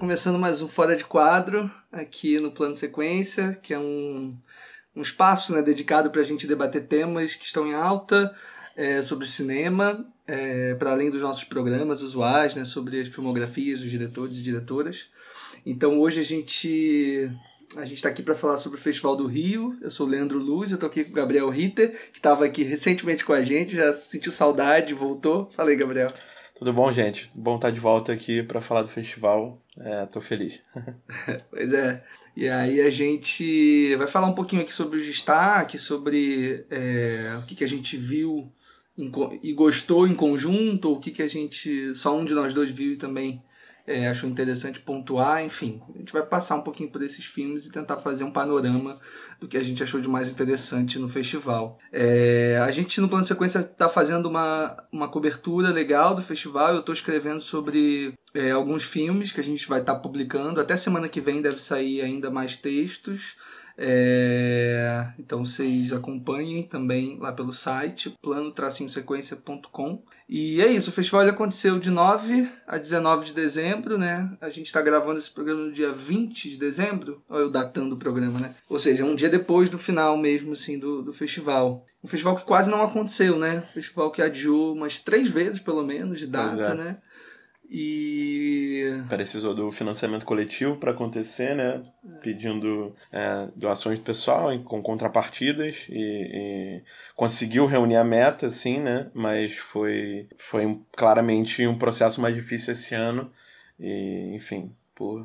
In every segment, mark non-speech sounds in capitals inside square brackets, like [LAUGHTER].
começando mais um Fora de Quadro aqui no Plano Sequência, que é um, um espaço né, dedicado para a gente debater temas que estão em alta é, sobre cinema, é, para além dos nossos programas usuais, né, sobre as filmografias dos diretores e diretoras. Então hoje a gente a gente está aqui para falar sobre o Festival do Rio. Eu sou o Leandro Luz, eu estou aqui com o Gabriel Ritter, que estava aqui recentemente com a gente, já sentiu saudade, voltou. Falei, Gabriel. Tudo bom, gente? Bom estar de volta aqui para falar do festival. É, tô feliz. [LAUGHS] pois é. E aí a gente vai falar um pouquinho aqui sobre os destaques, sobre é, o que, que a gente viu em, e gostou em conjunto, o que, que a gente. só um de nós dois viu e também é, achou interessante pontuar, enfim. A gente vai passar um pouquinho por esses filmes e tentar fazer um panorama do que a gente achou de mais interessante no festival. É, a gente, no Plano Sequência, está fazendo uma, uma cobertura legal do festival. Eu estou escrevendo sobre é, alguns filmes que a gente vai estar tá publicando. Até semana que vem deve sair ainda mais textos. É, então vocês acompanhem também lá pelo site plano-sequência.com. E é isso, o festival aconteceu de 9 a 19 de dezembro, né? A gente está gravando esse programa no dia 20 de dezembro, ou eu datando o programa, né? Ou seja, um dia depois do final mesmo, assim, do, do festival. Um festival que quase não aconteceu, né? Um festival que adiou umas três vezes, pelo menos, de data, é. né? E. Precisou do financiamento coletivo para acontecer, né? Pedindo é, doações do pessoal com contrapartidas e, e, conseguiu reunir a meta, sim, né? Mas foi, foi claramente um processo mais difícil esse ano. E, enfim, por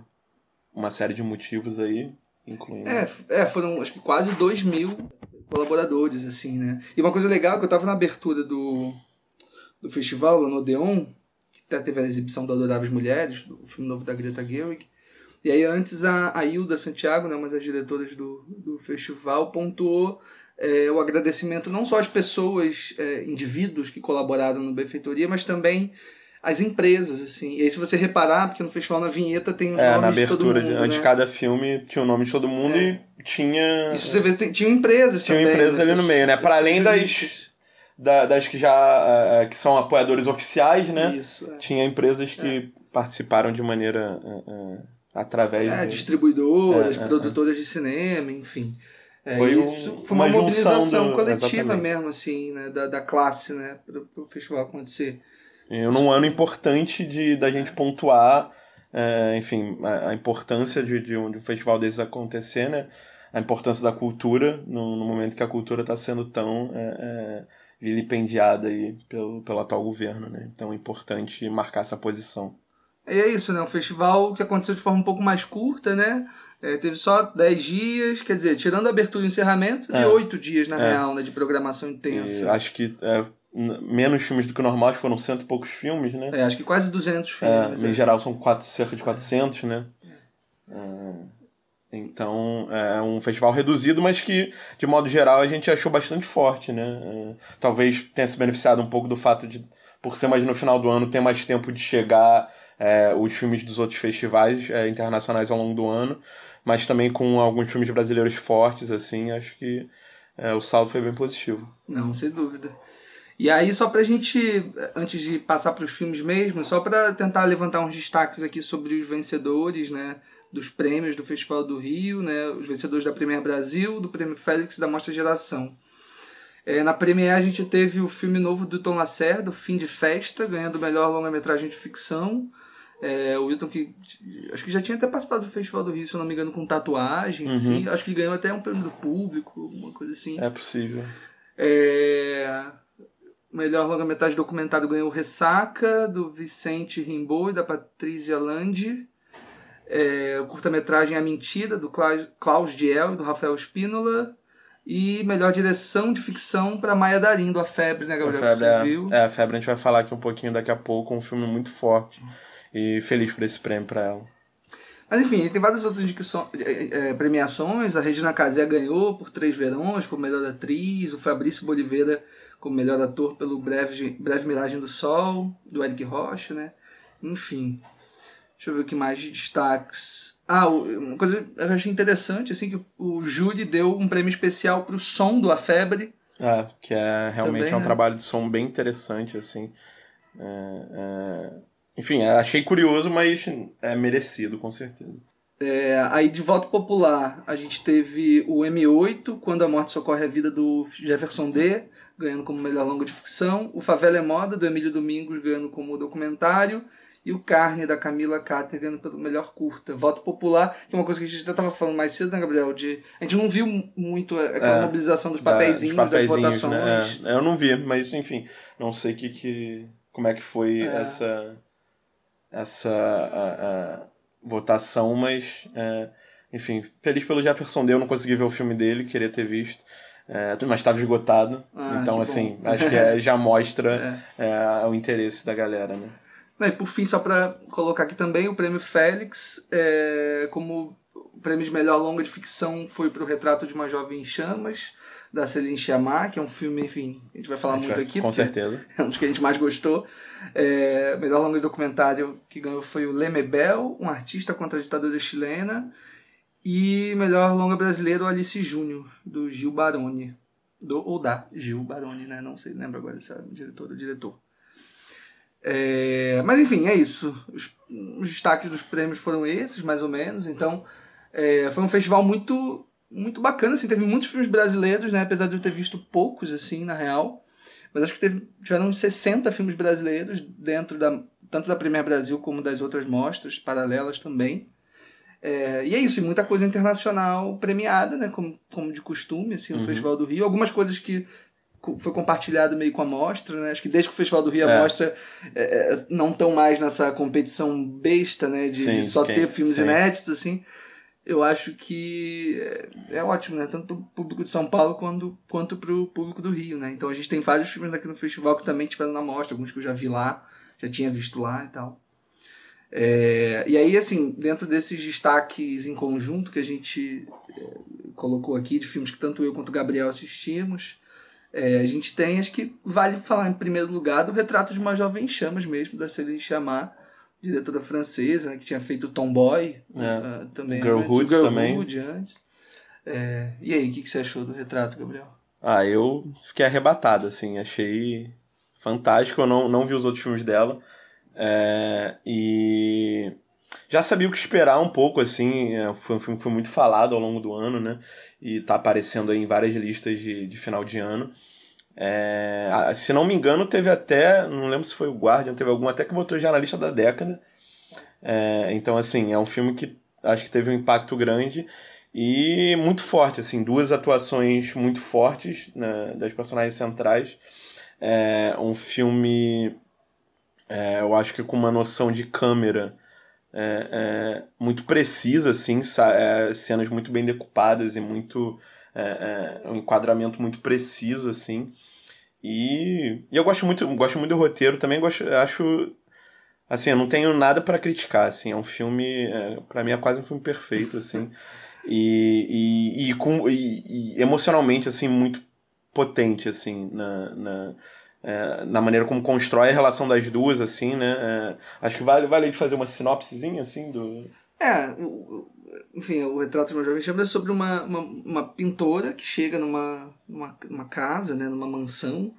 uma série de motivos aí, incluindo. É, é foram acho que quase 2 mil colaboradores, assim, né? E uma coisa legal é que eu tava na abertura do, do festival, lá no Odeon até teve a exibição do Adoráveis Mulheres, do filme novo da Greta Gerwig. E aí antes a, a Hilda Santiago, né, uma das diretoras do, do festival, pontuou é, o agradecimento não só às pessoas, é, indivíduos que colaboraram no Benfeitoria, mas também às empresas, assim. E aí se você reparar, porque no festival na vinheta tem os é, nomes na abertura, de todo mundo, de, né? de cada filme tinha o nome de todo mundo é. e tinha... E se você vê, tem, tinham empresas tinha também. Tinha empresas né? ali no meio, né? Para além das da, das que já uh, que são apoiadores oficiais, né? Isso, é. Tinha empresas que é. participaram de maneira uh, através é, de distribuidoras, produtoras de cinema, enfim. foi, isso, foi uma, uma mobilização do, coletiva exatamente. mesmo, assim, né? da, da classe, né? Para o festival acontecer. E num ano importante de da gente pontuar, é, enfim, a, a importância de, de, um, de um festival desses acontecer, né? A importância da cultura no, no momento que a cultura está sendo tão é, vilipendiada aí pelo, pelo atual governo, né? Então é importante marcar essa posição. E é isso, né? Um festival que aconteceu de forma um pouco mais curta, né? É, teve só 10 dias, quer dizer, tirando a abertura e o encerramento, É. e 8 dias, na É. real, né? De programação intensa. E acho que é, menos filmes do que o normal, acho que foram cento e poucos filmes, né? É, acho que quase 200 É, filmes. em é. geral são quatro, cerca de 400, né? Então é um festival reduzido, mas que, de modo geral, a gente achou bastante forte, né? É, talvez tenha se beneficiado um pouco do fato de, por ser mais no final do ano, ter mais tempo de chegar é, os filmes dos outros festivais é, internacionais ao longo do ano, mas também com alguns filmes brasileiros fortes, assim, acho que é, o saldo foi bem positivo. Não, sem dúvida. E aí, só pra gente, antes de passar para os filmes mesmo, só para tentar levantar uns destaques aqui sobre os vencedores, né? Dos prêmios do Festival do Rio, né? Os vencedores da Premier Brasil, do Prêmio Félix e da Mostra Geração. É, na Premier a gente teve o filme novo do Tom Lacerda, o Fim de Festa, ganhando o melhor longa-metragem de ficção. É, o Wilton que acho que já tinha até participado do Festival do Rio, se eu não me engano, com tatuagem, Uhum. assim. Acho que ganhou até um prêmio do público, alguma coisa assim. É possível. É... Melhor longa-metragem documentário ganhou Ressaca, do Vicente Rimbaud e da Patrícia Landi. É... o Curta-metragem A Mentira, do Cla- Klaus Diel e do Rafael Spínola. E melhor direção de ficção para Maia Darim, do A Febre, né, A Gabriel? febre, Você é, é, a febre a gente vai falar aqui um pouquinho daqui a pouco, um filme muito forte. E feliz por esse prêmio pra ela. Mas enfim, tem várias outras indicações, é, é, premiações. A Regina Casé ganhou por Três Verões, como melhor atriz. O Fabrício Boliveira como melhor ator pelo Breve, Breve Miragem do Sol, do Eric Rocha, né? Enfim. Deixa eu ver o que mais de destaques. Ah, o- uma coisa que eu achei interessante, assim, que o júri deu um prêmio especial pro som do A Febre. É, que é realmente Também, é um né? trabalho de som bem interessante, assim. É, é, enfim, achei curioso, mas é merecido, com certeza. É, aí de voto popular, a gente teve o M8, Quando a Morte Socorre a Vida, do Jefferson D., ganhando como melhor longa de ficção. O Favela é Moda, do Emílio Domingos, ganhando como documentário. E o Carne, da Camila Cáter, ganhando pelo melhor curta. Voto popular, que é uma coisa que a gente já estava falando mais cedo, né, Gabriel? De, a gente não viu muito aquela é, mobilização dos papeizinhos, da, das votações. Né? É, eu não vi, mas enfim, não sei que, que, como é que foi é. essa, essa a, a votação, mas é, enfim, feliz pelo Jefferson Deu, não consegui ver o filme dele, queria ter visto. É, mas estava esgotado. Ah, então, assim, bom. acho que é, já mostra [LAUGHS] é. é. o interesse da galera, né? E por fim, só para colocar aqui também, o prêmio Félix, é, como o prêmio de melhor longa de ficção foi para o Retrato de uma Jovem em Chamas, da Celine Sciamma, que é um filme, enfim, a gente vai falar gente muito vai, aqui. Com certeza. [LAUGHS] É um dos que a gente mais gostou. É, melhor longa de documentário que ganhou foi o Lemebel, um artista contra a ditadura chilena. E melhor longa brasileiro, Alice Júnior, do Gil Baroni. Do, ou da Gil Baroni, né? Não sei, lembro agora se é o diretor ou diretor. É, mas enfim, é isso. Os, os, destaques dos prêmios foram esses, mais ou menos. Então, é, foi um festival muito muito bacana, assim, teve muitos filmes brasileiros, né, apesar de eu ter visto poucos, assim, na real, mas acho que teve, tiveram uns 60 filmes brasileiros dentro da, tanto da Premier Brasil como das outras mostras paralelas também, é, e é isso, e muita coisa internacional premiada, né, como, como de costume, assim, no uhum. Festival do Rio. Algumas coisas que foi compartilhado meio com a mostra, né? Acho que desde que o Festival do Rio a é. mostra é, é não estão mais nessa competição besta, né? De, sim, de só ter filmes sim. inéditos, assim. Eu acho que é, é ótimo, né? Tanto para o público de São Paulo quanto, quanto para o público do Rio, né? Então a gente tem vários filmes aqui no festival que também tiveram na mostra, alguns que eu já vi lá, já tinha visto lá e tal. É, e aí, assim, dentro desses destaques em conjunto que a gente colocou aqui, de filmes que tanto eu quanto o Gabriel assistimos, é, a gente tem, acho que vale falar em primeiro lugar do Retrato de uma Jovem Chamas mesmo, da Céline Sciamma, diretora francesa, né, que tinha feito Tomboy é. uh, também. Girlhood antes, Girlhood também. antes. É, e aí, o que, que você achou do retrato, Gabriel? Ah, eu fiquei arrebatado, assim, achei fantástico, eu não, não vi os outros filmes dela, é, e já sabia o que esperar um pouco, assim, é, foi um filme que foi muito falado ao longo do ano, né? E tá aparecendo aí em várias listas de, de final de ano. É, se não me engano, teve até, não lembro se foi o Guardian, teve algum até que botou já na lista da década. É, então, assim, é um filme que acho que teve um impacto grande e muito forte, assim, duas atuações muito fortes né, das personagens centrais. É um filme é, eu acho que com uma noção de câmera é, é, muito precisa, assim, é, cenas muito bem decupadas e muito é, um enquadramento muito preciso, assim. E, e eu gosto muito, gosto muito do roteiro, também gosto, acho assim, eu não tenho nada para criticar, assim, é um filme, é, para mim é quase um filme perfeito, assim, [LAUGHS] e, e, e, com, e, e emocionalmente, assim, muito potente, assim, na, na, é, na maneira como constrói a relação das duas, assim, né? É, acho que vale, vale de fazer uma sinopsezinha, assim, do... É, enfim, o Retrato de uma Jovem Chama é sobre uma, uma, uma, pintora que chega numa, numa, numa casa, né, numa mansão,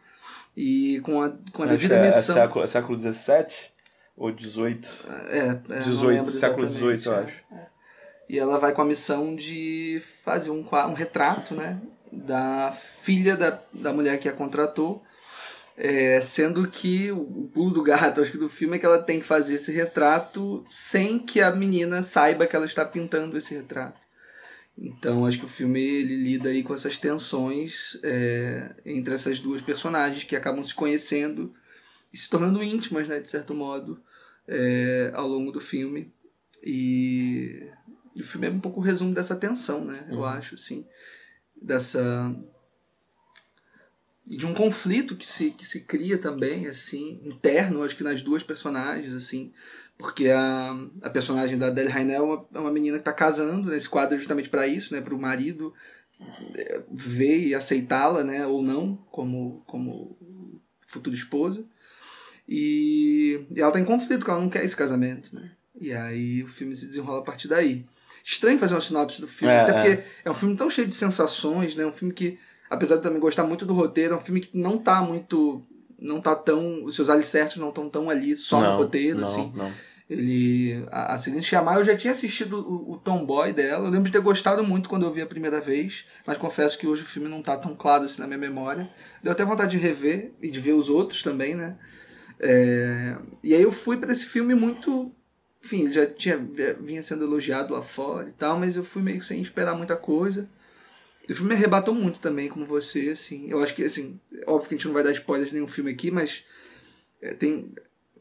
e com a, com a devida é, missão... É século, é século XVII ou XVIII? É, é 18, século XVIII, eu acho. É. E ela vai com a missão de fazer um, um retrato, né, da filha da, da mulher que a contratou, é, sendo que o pulo do gato, acho que do filme é que ela tem que fazer esse retrato sem que a menina saiba que ela está pintando esse retrato. Então acho que o filme ele lida aí com essas tensões é, entre essas duas personagens que acabam se conhecendo e se tornando íntimas, né, de certo modo, é, ao longo do filme. E o filme é um pouco o resumo dessa tensão, né? Eu uhum. acho, assim, dessa de um conflito que se, que se cria também, assim, interno, acho que nas duas personagens, assim, porque a, a personagem da Adele Rainel é uma, é uma menina que está casando, né, esse quadro é justamente para isso, né, para o marido é, ver e aceitá-la, né, ou não, como, como futura esposa, e, e ela está em conflito, porque ela não quer esse casamento, né, e aí o filme se desenrola a partir daí. Estranho fazer uma sinopse do filme, é, até porque é. é um filme tão cheio de sensações, né, um filme que apesar de também gostar muito do roteiro, é um filme que não tá muito não tá tão. Os seus alicerces não estão tão ali só não, no roteiro, não, assim. Não. Ele. A, a seguinte chamar, eu já tinha assistido o, o Tomboy dela. Eu lembro de ter gostado muito quando eu vi a primeira vez, mas confesso que hoje o filme não tá tão claro assim na minha memória. Deu até vontade de rever e de ver os outros também, né? É, e aí eu fui para esse filme muito. Enfim, ele já tinha, vinha sendo elogiado lá fora e tal, mas eu fui meio que sem esperar muita coisa. O filme me arrebatou muito também, como você, assim. Eu acho que, assim, óbvio que a gente não vai dar spoilers de nenhum filme aqui, mas é, tem...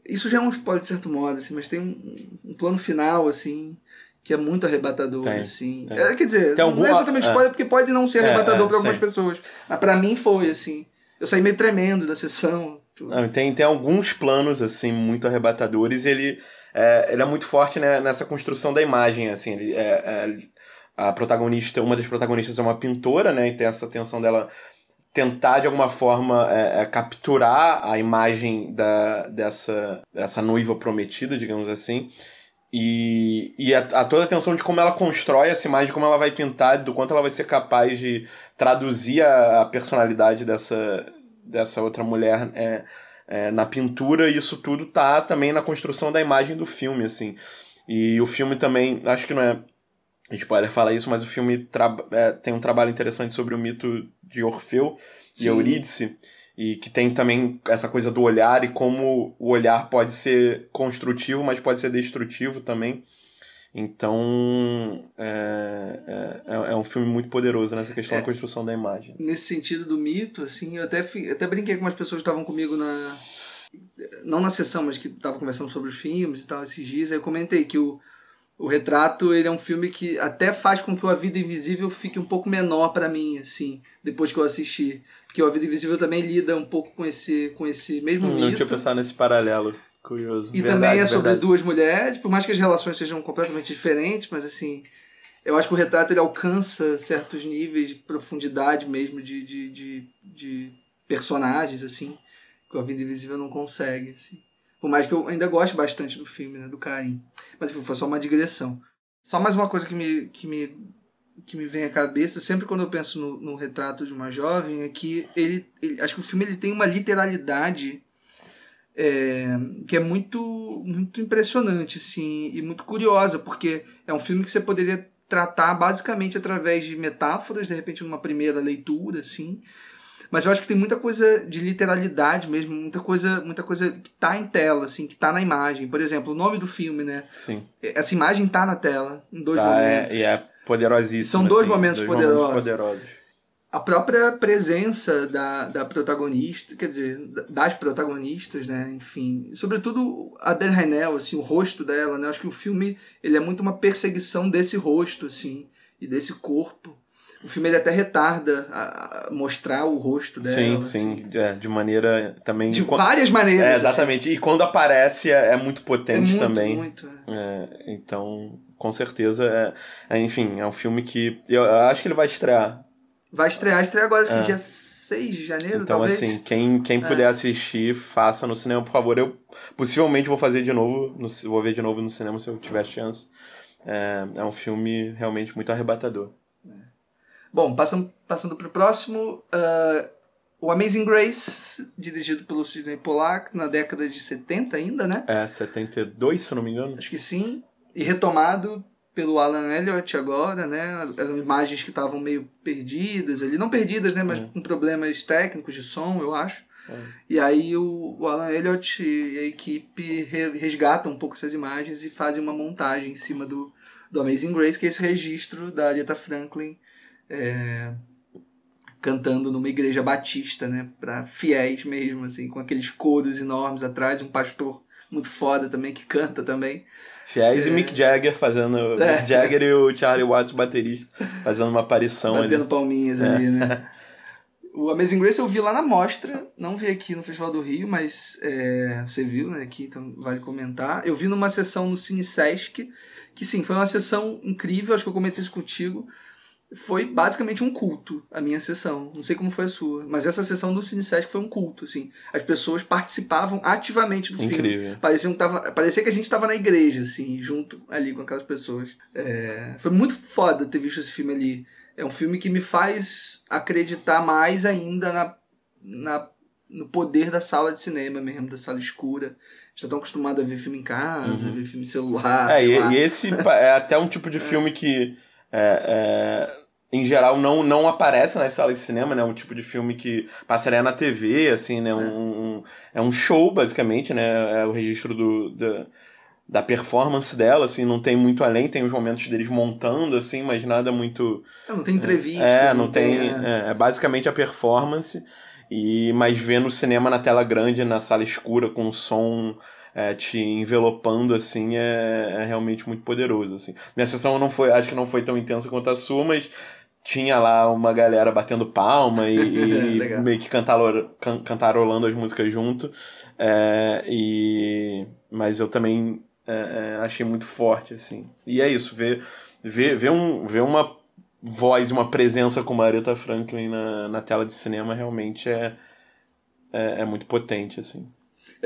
Isso já é um spoiler de certo modo, assim, mas tem um, um plano final, assim, que é muito arrebatador, tem, assim. Tem. É, quer dizer, tem não é exatamente spoiler, é. porque pode não ser arrebatador é, para algumas sim. pessoas. Mas para mim foi, sim. assim. Eu saí meio tremendo da sessão. Não, tem, tem alguns planos, assim, muito arrebatadores e ele é, ele é muito forte né, nessa construção da imagem, assim, ele é, a protagonista, uma das protagonistas é uma pintora, né? E tem essa tensão dela tentar de alguma forma é, é, capturar a imagem da, dessa, dessa noiva prometida, digamos assim. E, e a, a, toda a atenção de como ela constrói essa imagem, como ela vai pintar, do quanto ela vai ser capaz de traduzir a, a personalidade dessa, dessa outra mulher é, é, na pintura, isso tudo tá também na construção da imagem do filme, assim. E o filme também, acho que não é a gente pode falar isso, mas o filme é, tem um trabalho interessante sobre o mito de Orfeu Sim. e Eurídice, e que tem também essa coisa do olhar e como o olhar pode ser construtivo, mas pode ser destrutivo também. Então, é, é, é um filme muito poderoso nessa questão é, da construção da imagem. Nesse sentido do mito, assim, eu até, até brinquei com umas pessoas que estavam comigo na... Não na sessão, mas que estavam conversando sobre os filmes e tal, esses dias, aí eu comentei que o o Retrato, ele é um filme que até faz com que o A Vida Invisível fique um pouco menor para mim, assim, depois que eu assisti. Porque o A Vida Invisível também lida um pouco com esse, com esse mesmo hum, mito. Não tinha pensado nesse paralelo. Curioso. E verdade, também é sobre verdade. duas mulheres, por mais que as relações sejam completamente diferentes, mas assim, eu acho que o retrato ele alcança certos níveis de profundidade mesmo de, de, de, de personagens, assim, que o A Vida Invisível não consegue, assim. Por mais que eu ainda goste bastante do filme, né, do Caim. Mas enfim, foi só uma digressão. Só mais uma coisa que me, que me, que me vem à cabeça, sempre quando eu penso no, no retrato de uma jovem, é que ele, ele, acho que o filme ele tem uma literalidade é, que é muito, muito impressionante, assim, e muito curiosa, porque é um filme que você poderia tratar basicamente através de metáforas, de repente numa primeira leitura, assim, mas eu acho que tem muita coisa de literalidade mesmo, muita coisa, muita coisa que tá em tela, assim, que tá na imagem. Por exemplo, o nome do filme, né? Sim. Essa imagem tá na tela, em dois tá, momentos. É, e é poderosíssimo. São dois assim, momentos dois poderosos. Momentos poderosos. A própria presença da, da protagonista, quer dizer, das protagonistas, né? Enfim, sobretudo a Adele Haenel, assim, o rosto dela, né? Eu acho que o filme ele é muito uma perseguição desse rosto, assim, e desse corpo o filme ele até retarda a, a mostrar o rosto dela. Sim, assim. sim, é, de maneira também. De várias maneiras. É, exatamente. Assim. E quando aparece é, é muito potente é muito, também. Muito, é. então, com certeza, é, enfim, é um filme que eu, eu acho que ele vai estrear. Vai estrear, estreia agora, acho que dia 6 de janeiro, então, talvez. assim, quem, quem puder assistir, faça no cinema, por favor. Eu possivelmente vou fazer de novo, no, vou ver de novo no cinema se eu tiver chance. É, é um filme realmente muito arrebatador. Bom, passando, passando para o próximo, uh, o Amazing Grace, dirigido pelo Sidney Pollack, na década de 70 ainda, né? É, 72, se não me engano. Acho que sim. E retomado pelo Alan Elliott agora, né? Eram imagens que estavam meio perdidas ali. Não perdidas, né? Mas é. com problemas técnicos de som, eu acho. É. E aí o, o, Alan Elliott e a equipe resgatam um pouco essas imagens e fazem uma montagem em cima do, do Amazing Grace, que é esse registro da Aretha Franklin é, cantando numa igreja batista, né, para fiéis mesmo, assim, com aqueles coros enormes atrás, um pastor muito foda também que canta também. Fiéis é... e Mick Jagger fazendo. É. Mick Jagger e o Charlie Watts, baterista, fazendo uma aparição Batendo ali. palminhas é. ali, né? O Amazing Grace eu vi lá na mostra, não vi aqui no Festival do Rio, mas é, você viu, né, aqui, então vale comentar. Eu vi numa sessão no Cine Sesc, que sim, foi uma sessão incrível, acho que eu comentei isso contigo foi basicamente um culto a minha sessão. Não sei como foi a sua, mas essa sessão do Cine foi um culto, assim. As pessoas participavam ativamente do Incrível. filme. Parecia, que tava, parecia que a gente estava na igreja, assim, junto ali com aquelas pessoas. É, foi muito foda ter visto esse filme ali. É um filme que me faz acreditar mais ainda na, na no poder da sala de cinema mesmo, da sala escura. Já estão acostumados a ver filme em casa, Uhum. ver filme em celular. É, e, e esse é até um tipo de [LAUGHS] filme que, é, é, em geral, não, não aparece nas salas de cinema, né? Um tipo de filme que passaria na TV, assim, né? Um, um- é um show, basicamente, né? É o registro do, da, da performance dela, assim, não tem muito além, tem os momentos deles montando, assim, mas nada muito... É, não tem entrevistas. É, não tem... é. É, é basicamente a performance, e mas ver no cinema na tela grande, na sala escura, com o som é, te envelopando, assim, é, é realmente muito poderoso, assim. Minha sessão não foi, acho que não foi tão intensa quanto a sua, mas tinha lá uma galera batendo palma e, [LAUGHS] e meio que cantarol, can- cantarolando as músicas junto, é, e... Mas eu também é, é, achei muito forte, assim. E é isso, ver, ver, ver, um, ver uma voz uma presença como a Aretha Franklin na, na tela de cinema realmente é, é, é muito potente, assim.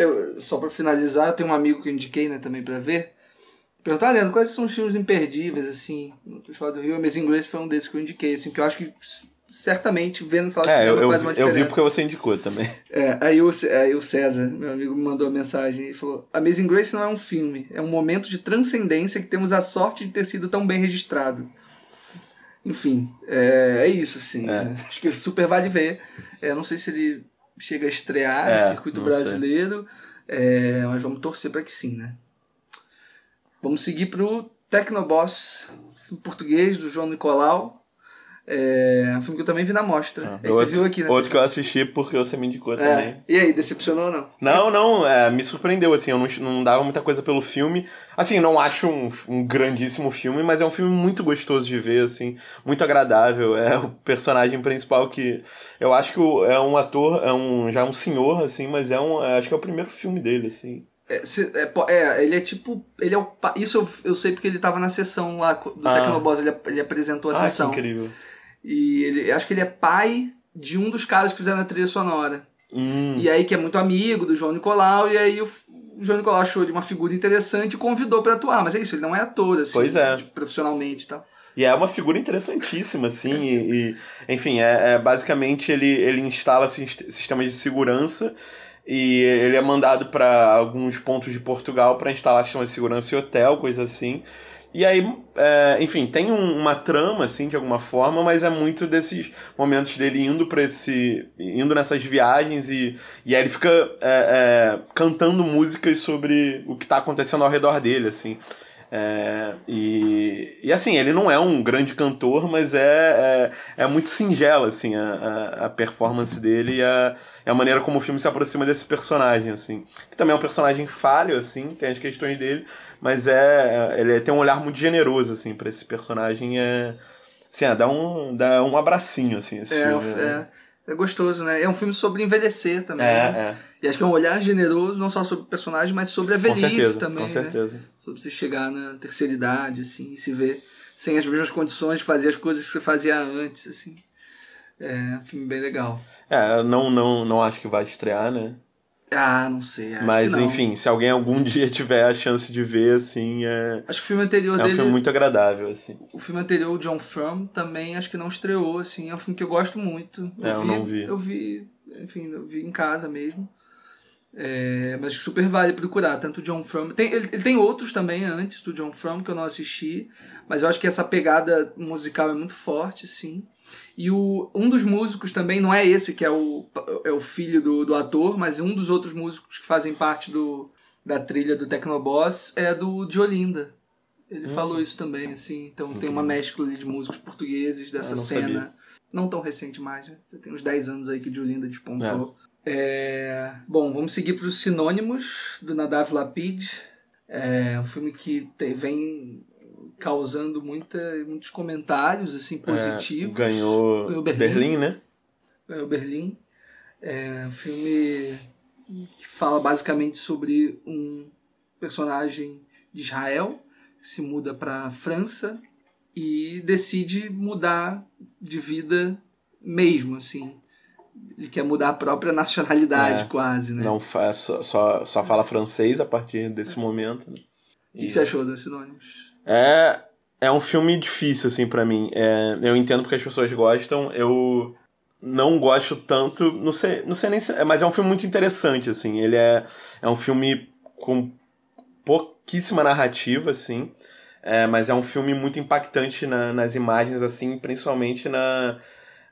Eu, só pra finalizar, eu tenho um amigo que eu indiquei, né, também pra ver. Perguntar, ah, Leandro, quais são os filmes imperdíveis, assim, no Festival do Rio? Amazing Grace foi um desses que eu indiquei, assim, que eu acho que certamente vendo na sala de É, cinema eu, eu, faz uma eu diferença. vi porque você indicou também. É, aí, o, aí o César, meu amigo, me mandou uma mensagem e falou: Amazing Grace não é um filme, é um momento de transcendência que temos a sorte de ter sido tão bem registrado. Enfim, é, é isso, assim. É. né? Acho que super vale ver. É, não sei se ele chega a estrear É, no circuito brasileiro, é, mas vamos torcer para que sim, né? Vamos seguir pro Tecnoboss, filme português do João Nicolau. É um filme que eu também vi na mostra. Ah, Aí você outro- viu aqui, né? Outro que eu assisti porque você me indicou É. também. E aí, decepcionou ou não? Não, não, é, me surpreendeu, assim, eu não, não dava muita coisa pelo filme. Assim, não acho um, um grandíssimo filme, mas é um filme muito gostoso de ver, assim, muito agradável. É o personagem principal que eu acho que é um ator, é um já um senhor, assim, mas é um, é, acho que é o primeiro filme dele, assim. É, se- é, é, ele é tipo. Ele é o, isso eu, eu sei porque ele tava na sessão lá do Ah. Tecnoboss, ele, ele apresentou a Ah, que sessão. incrível. E ele, acho que ele é pai de um dos caras que fizeram a trilha sonora. Hum, E aí, que é muito amigo do João Nicolau, e aí o, o João Nicolau achou ele uma figura interessante e convidou pra atuar. Mas é isso, ele não é ator, assim, Pois é. profissionalmente e tal. E é uma figura interessantíssima, assim, e, e, enfim, é, é basicamente ele, ele instala sist- sistemas de segurança e ele é mandado para alguns pontos de Portugal para instalar sistemas de segurança em hotel, coisa assim. E aí, é, enfim, tem um- uma trama, assim, de alguma forma, mas é muito desses momentos dele indo para esse. indo nessas viagens e, e aí ele fica é, é, cantando músicas sobre o que está acontecendo ao redor dele, assim. É, e, e assim, ele não é um grande cantor, mas é, é, é muito singela assim, a, a, a performance dele e a, a maneira como o filme se aproxima desse personagem. Assim. Que também é um personagem falho, assim, tem as questões dele, mas é, ele tem um olhar muito generoso assim, para esse personagem. É, assim, é, dá, um, dá um abracinho assim, esse É, filme. né? é, é gostoso, né? É um filme sobre envelhecer também. É, né? é, E acho que é um olhar generoso, não só sobre o personagem, mas sobre a velhice certeza, também. com né? certeza. sobre você chegar na terceira idade, assim, e se ver sem as mesmas condições de fazer as coisas que você fazia antes, assim. É um filme bem legal. É, não, não, não acho que vai estrear, né? Ah, não sei. Mas enfim, se alguém algum [LAUGHS] dia tiver a chance de ver, assim, é, Acho que o filme anterior é um dele. filme muito agradável, assim. O filme anterior, o John Frum, também acho que não estreou, assim. É um filme que eu gosto muito. É, eu não vi. Eu vi, enfim, eu vi em casa mesmo. É, mas que super vale procurar, tanto o John Frum. Tem, ele, ele tem outros também antes do John Frum que eu não assisti, mas eu acho que essa pegada musical é muito forte, assim. E o, um dos músicos também, não é esse que é o, é o filho do, do ator, mas um dos outros músicos que fazem parte do, da trilha do Tecnoboss é do de Olinda. Ele Hum. falou isso também, assim. Então tem uma mescla de músicos portugueses dessa Ah, não cena. sabia. Não tão recente mais, né? Já tem uns 10 anos aí que de Olinda despontou. É, Bom, vamos seguir para os sinônimos do Nadav Lapid. É um filme que te- vem causando muita, muitos comentários assim positivos. É, ganhou Ganhou Berlim, Berlim. né? Ganhou Berlim. É um filme que fala basicamente sobre um personagem de Israel que se muda para a França e decide mudar de vida mesmo, assim. Ele quer mudar a própria nacionalidade, É. quase, né? Não só, só, só fala francês a partir desse momento. né? O que, que você achou dos sinônimos? É, é um filme difícil, assim, pra mim. É, eu entendo porque as pessoas gostam. Eu, não gosto tanto, não sei, não sei nem se, mas é um filme muito interessante, assim, ele é, é um filme com pouquíssima narrativa, assim, é, mas é um filme muito impactante na, nas imagens, assim, principalmente na,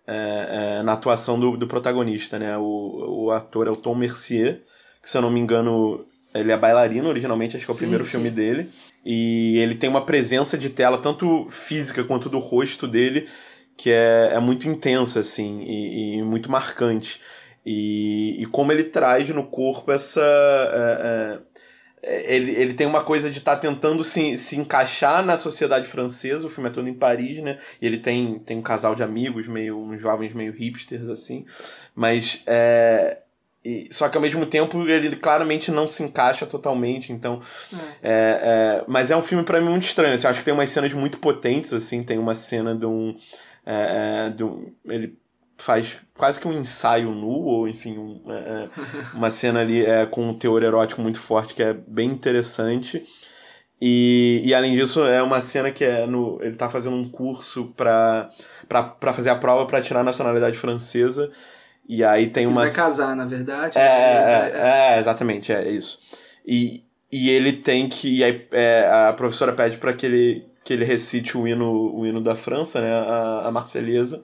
é, é, na atuação do, do protagonista, né, o, o ator é o Tom Mercier, que se eu não me engano, ele é bailarino originalmente, acho que é o sim, primeiro sim. filme dele, e ele tem uma presença de tela, tanto física quanto do rosto dele, que é, é muito intensa, assim, e, e muito marcante. E, e, como ele traz no corpo essa. É, é, ele, ele tem uma coisa de estar tá tentando se, se encaixar na sociedade francesa, o filme é todo em Paris, né? E ele tem, tem um casal de amigos, meio uns jovens meio hipsters, assim. Mas. É, e, só que ao mesmo tempo ele claramente não se encaixa totalmente, então. É. É, é mas é um filme para mim muito estranho. Assim, acho que tem umas cenas muito potentes, assim. Tem uma cena de um é, é, do, ele faz quase que um ensaio nu, ou enfim, um, é, é uma cena ali é, com um teor erótico muito forte que é bem interessante. E, e além disso, é uma cena que é no. Ele está fazendo um curso para fazer a prova para tirar a nacionalidade francesa. E aí tem uma. Ele vai casar, na verdade. É, né? é, é, exatamente, é isso. E, e ele tem que. E aí, é, a professora pede para que ele que ele recite o hino, o hino da França, né, a, a Marselhesa.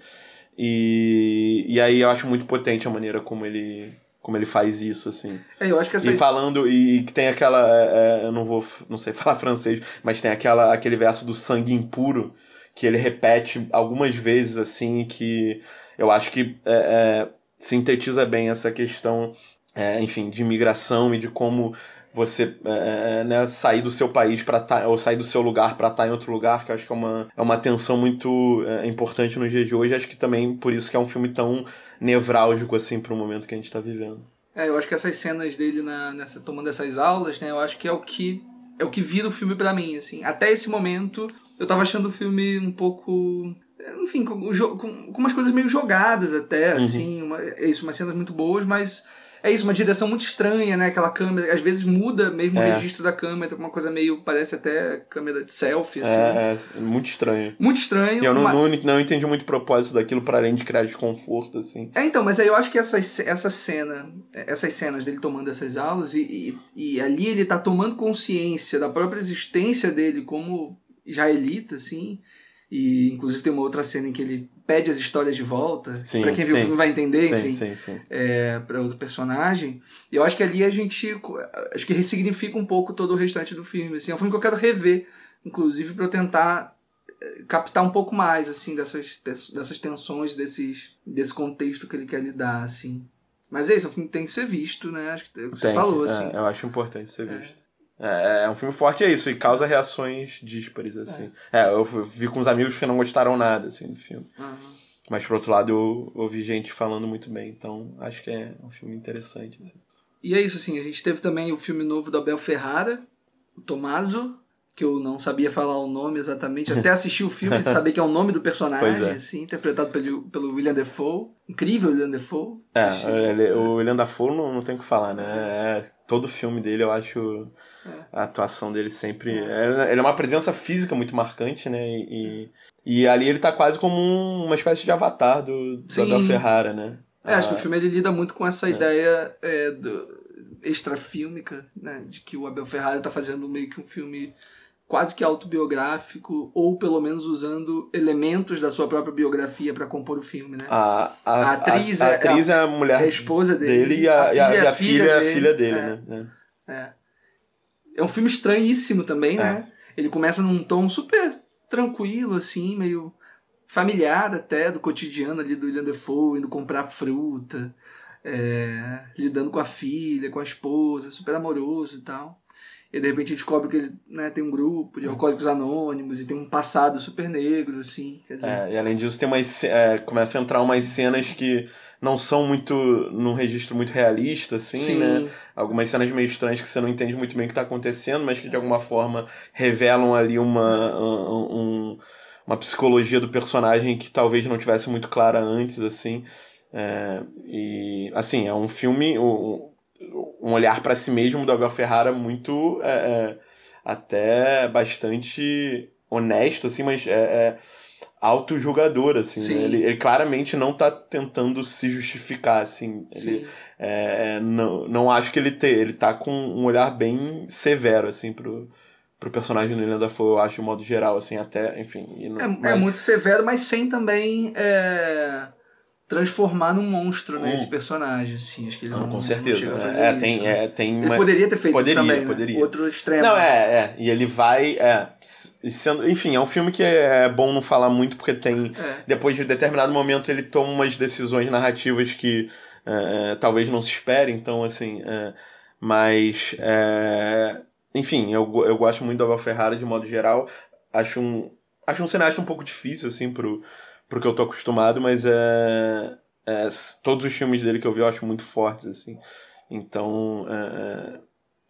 E, e aí eu acho muito potente a maneira como ele como ele faz isso, assim. É, eu acho que essa... E falando, e que tem aquela, é, é, eu não vou, não sei [LAUGHS] falar francês, mas tem aquela, aquele verso do sangue impuro, que ele repete algumas vezes, assim, que eu acho que é, é sintetiza bem essa questão, é, enfim, de imigração e de como você é, é, né, sair do seu país para tá, ou sair do seu lugar para estar tá em outro lugar, que eu acho que é uma, é uma tensão muito é, importante nos dias de hoje. Acho que também por isso que é um filme tão nevrálgico assim para o momento que a gente está vivendo. É, eu acho que essas cenas dele na, nessa tomando essas aulas, né, eu acho que é o que é o que vira o filme para mim, assim. Até esse momento, eu tava achando o filme um pouco enfim, com, com, com umas coisas meio jogadas até, uhum. assim, uma, é isso, umas cenas muito boas, mas é isso, uma direção muito estranha, né? Aquela câmera, às vezes muda mesmo é. o registro da câmera, uma coisa meio, parece até câmera de selfie, assim. É, é muito estranho. Muito estranho. E eu não, uma... não, não entendi muito o propósito daquilo para além de criar desconforto, assim. É, então, mas aí eu acho que essas, essa cena, essas cenas dele tomando essas aulas, e, e, e ali ele tá tomando consciência da própria existência dele como israelita, assim, e inclusive tem uma outra cena em que ele pede as histórias de volta. para quem viu sim. o filme vai entender, sim, enfim. Sim, sim. É, para outro personagem. E eu acho que ali a gente. Acho que ressignifica um pouco todo o restante do filme. Assim, é um filme que eu quero rever, inclusive, para eu tentar é, captar um pouco mais assim dessas, dessas tensões desses desse contexto que ele quer lidar assim mas é isso, o filme tem que ser visto, né? Acho que é o que você tem, falou, assim. É, eu acho importante ser é. visto. É, é um filme forte, é isso, e causa reações díspares, assim. É. é, eu vi com uns amigos que não gostaram nada, assim, do filme. Uhum. Mas, por outro lado, eu ouvi gente falando muito bem, então acho que é um filme interessante, assim. E é isso, assim, a gente teve também o filme novo do Abel Ferrara, o Tomaso, que eu não sabia falar o nome exatamente, [LAUGHS] até assisti o filme e saber que é o nome do personagem, é. assim, interpretado pelo, pelo William Defoe. Incrível William Defoe. É, ele, o William Defoe não, não tem o que falar, né? É, todo filme dele eu acho é. a atuação dele sempre. Ele é uma presença física muito marcante, né? E, e ali ele tá quase como um, uma espécie de avatar do, do Abel Ferrara, né? É, acho que o ah. filme ele lida muito com essa é. ideia é, do, extrafílmica, né? De que o Abel Ferrara tá fazendo meio que um filme quase que autobiográfico, ou pelo menos usando elementos da sua própria biografia para compor o filme, né? A, a, a atriz, a, a, atriz é, a, mulher é a esposa dele, dele e a, filha, a, filha, filha, dele, filha dele é, né? É. é um filme estranhíssimo também, né? É. Ele começa num tom super tranquilo, assim, meio familiar até, do cotidiano ali do William Defoe, indo comprar fruta, é, lidando com a filha, com a esposa, super amoroso e tal. E de repente descobre que ele né, tem um grupo de alcoólicos anônimos e tem um passado super negro, assim. Quer dizer... É, e além disso, tem umas, é, começa a entrar umas cenas que não são muito num registro muito realista, assim, Sim. né? Algumas cenas meio estranhas que você não entende muito bem o que está acontecendo, mas que de alguma forma revelam ali uma, um, uma psicologia do personagem que talvez não tivesse muito clara antes, assim. É, e, assim, é um filme. Um, um olhar para si mesmo do Abel Ferrara muito é, é, até bastante honesto assim mas é, é auto-julgador, assim, né? ele, ele, claramente não tá tentando se justificar, assim, ele, é, não, não acho que ele te, ele tá com um olhar bem severo, assim, pro, pro personagem do William Dafoe, eu acho, de modo geral, assim, até, enfim... Não, é, mas... é, muito severo, mas sem também... É transformar num monstro, né, esse personagem, assim, acho que ele não, não com certeza, não é, é, tem, é, tem ele poderia ter feito poderia, isso também, né? poderia. Né? outro extremo. Não, é, é, e ele vai, é, sendo, enfim, é um filme que é bom não falar muito porque tem, é. depois de determinado momento ele toma umas decisões narrativas que é, é talvez não se espere, então, assim, é, mas, é, enfim, eu, eu gosto muito do Abel Ferrara de modo geral, acho um, acho um cineasta um pouco difícil, assim, pro porque eu tô acostumado, mas é, é, todos os filmes dele que eu vi eu acho muito fortes, assim. Então, é,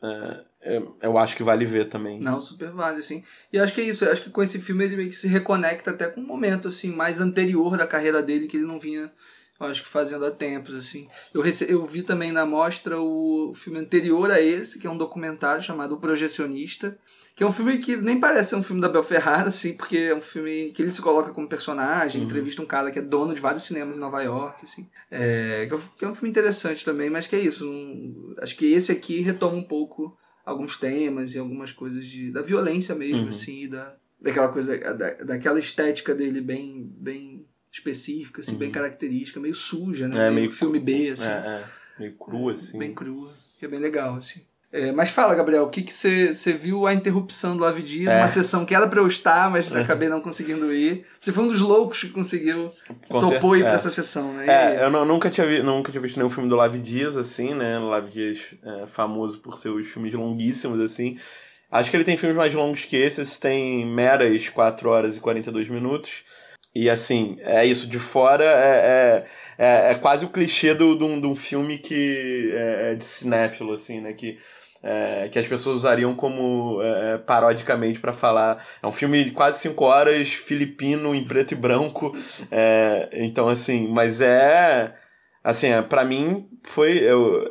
é, é, eu acho que vale ver também. Não, super vale, assim. E acho que é isso, acho que com esse filme ele meio que se reconecta até com um momento, assim, mais anterior da carreira dele, que ele não vinha, eu acho que fazendo há tempos, assim. Eu, rece... eu vi também na mostra o filme anterior a esse, que é um documentário chamado O Projecionista, que é um filme que nem parece ser um filme da Bel Ferrara, assim, porque é um filme que ele se coloca como personagem, uhum. entrevista um cara que é dono de vários cinemas em Nova York, assim. É, que é um é filme interessante também, mas que é isso. Um, acho que esse aqui retoma um pouco alguns temas e algumas coisas de, da violência mesmo, uhum. assim, da, daquela coisa, da, daquela estética dele bem, bem específica, assim, uhum. bem característica, meio suja, né? É, meio, meio filme B, assim. É, é. Meio crua, assim. Bem crua, que é bem legal, assim. É, mas fala, Gabriel, o que você viu a interrupção do Lavi Dias, é. uma sessão que era para eu estar, mas é. acabei não conseguindo ir. Você foi um dos loucos que conseguiu, Com topou ir é. para essa sessão, né? É, eu não, nunca, tinha vi, nunca tinha visto nenhum filme do Lavi Dias, assim, né? O Dias é famoso por seus filmes longuíssimos, assim. Acho que ele tem filmes mais longos que esses, tem meras 4 horas e 42 minutos. E assim, é isso, de fora é, é, é, é quase o clichê de do, do, do um filme que é, é de cinéfilo, assim, né? Que é, que as pessoas usariam como é, é parodicamente para falar. É um filme de quase cinco horas, filipino, em preto e branco. É, então, assim, mas é. Assim, é, para mim, foi. Eu,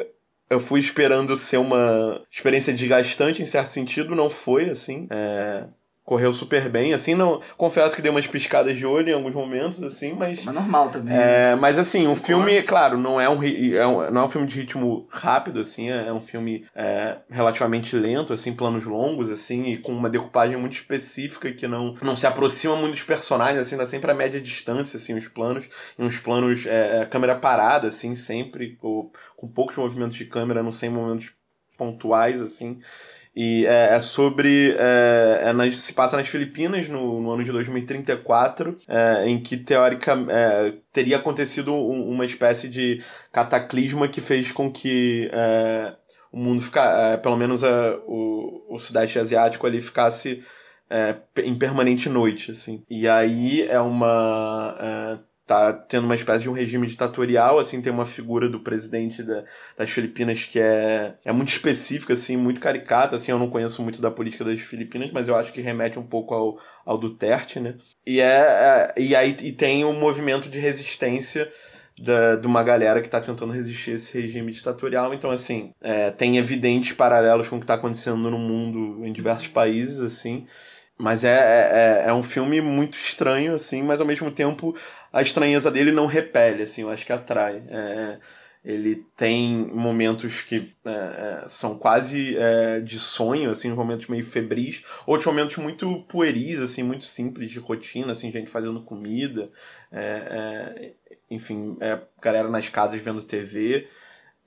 eu fui esperando ser uma experiência desgastante em certo sentido, não foi, assim. É, correu super bem, assim, não confesso que dei umas piscadas de olho em alguns momentos, assim, mas... Mas normal também. É, mas assim, o filme, claro, não é, um, é um, não é um filme de ritmo rápido, assim, é, um filme é, relativamente lento, assim, planos longos, assim, e com uma decupagem muito específica que não, não se aproxima muito dos personagens, assim, dá sempre a média distância, assim, os planos, e uns planos, é, é câmera parada, assim, sempre, ou, com poucos movimentos de câmera, não sei, momentos pontuais, assim, e é, é sobre. É, é nas, se passa nas Filipinas no, no ano de 2034, é, em que teoricamente é, teria acontecido um, uma espécie de cataclisma que fez com que é, o mundo ficasse. pelo menos o, o Sudeste Asiático ali ficasse em permanente noite. assim. E aí é uma tá tendo uma espécie de um regime ditatorial, assim, tem uma figura do presidente da, das Filipinas que é, é muito específica, assim, muito caricata, assim, eu não conheço muito da política das Filipinas, mas eu acho que remete um pouco ao, ao Duterte, né? E, é, é e aí e tem um movimento de resistência da, de uma galera que está tentando resistir a esse regime ditatorial. Então, assim, é, tem evidentes paralelos com o que está acontecendo no mundo em diversos países, assim. Mas é, é, é um filme muito estranho, assim, mas ao mesmo tempo a estranheza dele não repele, assim, eu acho que atrai. É, ele tem momentos que é, é, são quase é, de sonho, assim, momentos meio febris, outros momentos muito pueris, assim, muito simples de rotina, assim, gente fazendo comida, é, é, enfim, galera nas casas vendo TV.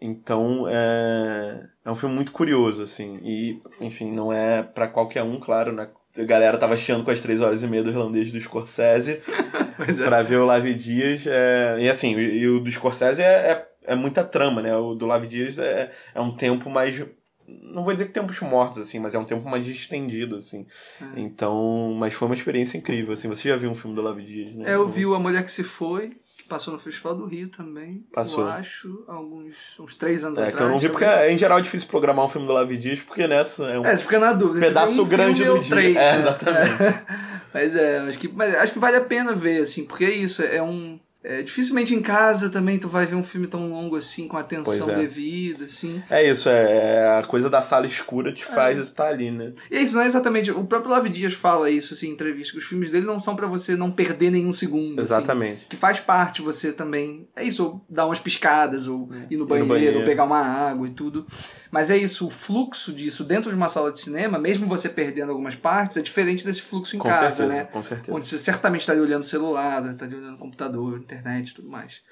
Então é, é um filme muito curioso, assim, e, enfim, não é para qualquer um, claro, né? A galera tava chiando com as três horas e meia do irlandês do Scorsese [LAUGHS] é. pra ver o Lavi Dias. É... E assim, e o do Scorsese é, é, é, muita trama, né? O do Lavi Dias é, é um tempo mais. Não vou dizer que tempos mortos, assim, mas é um tempo mais estendido, assim. É. Então, mas foi uma experiência incrível, assim. Você já viu um filme do Lavi Dias, né? É, eu vi o A Mulher Que Se Foi, Passou no Festival do Rio também. Passou. Eu acho, alguns uns três anos é, atrás. É, que eu não vi, porque é, em geral é difícil programar um filme do Lavi Dias, porque nessa é um é, você fica na dúvida. pedaço um grande do dia. Três, é, exatamente. É. [LAUGHS] Mas é, acho que, mas acho que vale a pena ver, assim, porque é isso, é um... É, dificilmente em casa também tu vai ver um filme tão longo assim, com atenção é. devida, assim. É isso, é, é a coisa da sala escura te faz estar ali, né? E é isso, não é exatamente. O próprio Lavi Dias fala isso assim, em entrevista, que os filmes dele não são pra você não perder nenhum segundo. assim. Exatamente. que faz parte você também. É isso, ou dar umas piscadas, ou ir no no banheiro, banheiro. ou pegar uma água e tudo. Mas é isso, o fluxo disso dentro de uma sala de cinema, mesmo você perdendo algumas partes, é diferente desse fluxo em com casa, certeza, né? com certeza. Onde você certamente estaria olhando o celular, estaria olhando o computador, internet e tudo mais.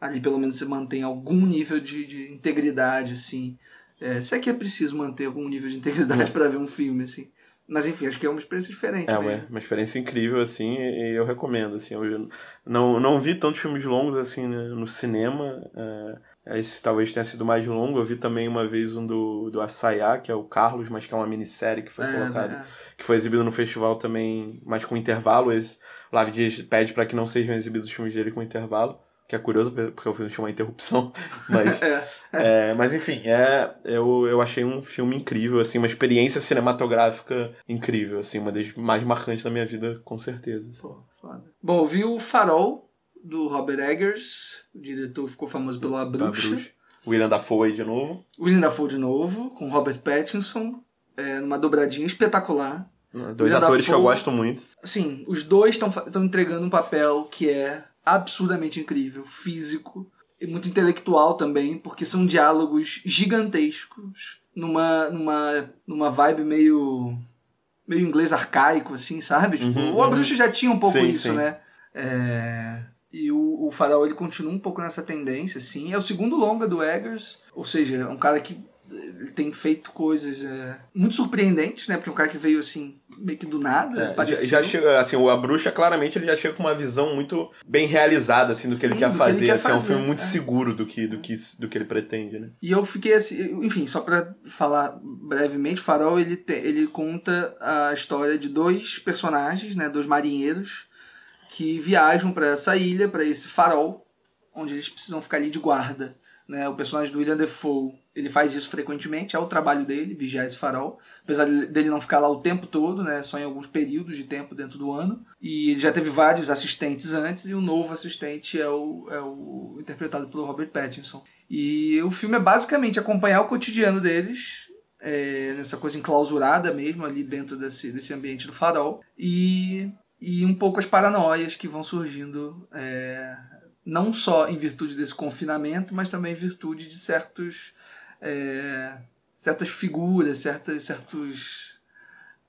Ali pelo menos você mantém algum nível de, de integridade, assim. É, se é que é preciso manter algum nível de integridade [LAUGHS] para ver um filme, assim. Mas enfim, acho que é uma experiência diferente. É uma, mesmo. uma experiência incrível, assim, e e eu recomendo, assim. Eu não, não vi tantos filmes longos, assim, né, no cinema. é, esse talvez tenha sido mais longo. Eu vi também uma vez um do, do Assayá, que é o Carlos, mas que é uma minissérie que foi É, colocada, né? que foi exibido no festival também, mas com intervalo. Esse, o Dias pede para que não sejam exibidos os filmes dele com intervalo, que é curioso, porque o filme chama Interrupção, [LAUGHS] mas... É. É, mas enfim, é, eu, eu achei um filme incrível, assim, uma experiência cinematográfica incrível, assim, uma das mais marcantes da minha vida, com certeza. assim. Pô, foda. Bom, vi o Farol, do Robert Eggers. O diretor ficou famoso pelo A Da Bruxa. Bruxa. William Dafoe aí de novo. William Dafoe de novo, com Robert Pattinson. É, numa dobradinha espetacular. Dois William atores que eu Dafoe- gosto muito. Assim, os dois estão entregando um papel que é absurdamente incrível, físico e muito intelectual também, porque são diálogos gigantescos, numa, numa, numa vibe meio meio inglês arcaico, assim, sabe? Tipo, Uhum, o A uhum. Já tinha um pouco Sim, isso, sim. né? É, E o, o Farol, ele continua um pouco nessa tendência, assim. É o segundo longa do Eggers, ou seja, é um cara que ele tem feito coisas é, muito surpreendentes, né? Porque é um cara que veio, assim, meio que do nada, É, já, já chega, assim, A Bruxa, claramente, ele já chega com uma visão muito bem realizada, assim, do que ele Sim, quer que fazer. ele quer assim, é um fazer, filme muito é. seguro do que, do, que, do que ele pretende, né? E eu fiquei assim, enfim, só pra falar brevemente, o Farol ele, te- ele conta a história de dois personagens, né, dois marinheiros que viajam para essa ilha, para esse farol, onde eles precisam ficar ali de guarda, né? O personagem do William Defoe, ele faz isso frequentemente, é o trabalho dele, vigiar esse farol, apesar dele não ficar lá o tempo todo, né, só em alguns períodos de tempo dentro do ano. E ele já teve vários assistentes antes e o novo assistente é o, é o interpretado pelo Robert Pattinson. E o filme é basicamente acompanhar o cotidiano deles, é, nessa coisa enclausurada mesmo, ali dentro desse, desse ambiente do farol, e, e um pouco as paranoias que vão surgindo, é, não só em virtude desse confinamento, mas também em virtude de certos, é, certas figuras, certas, certos.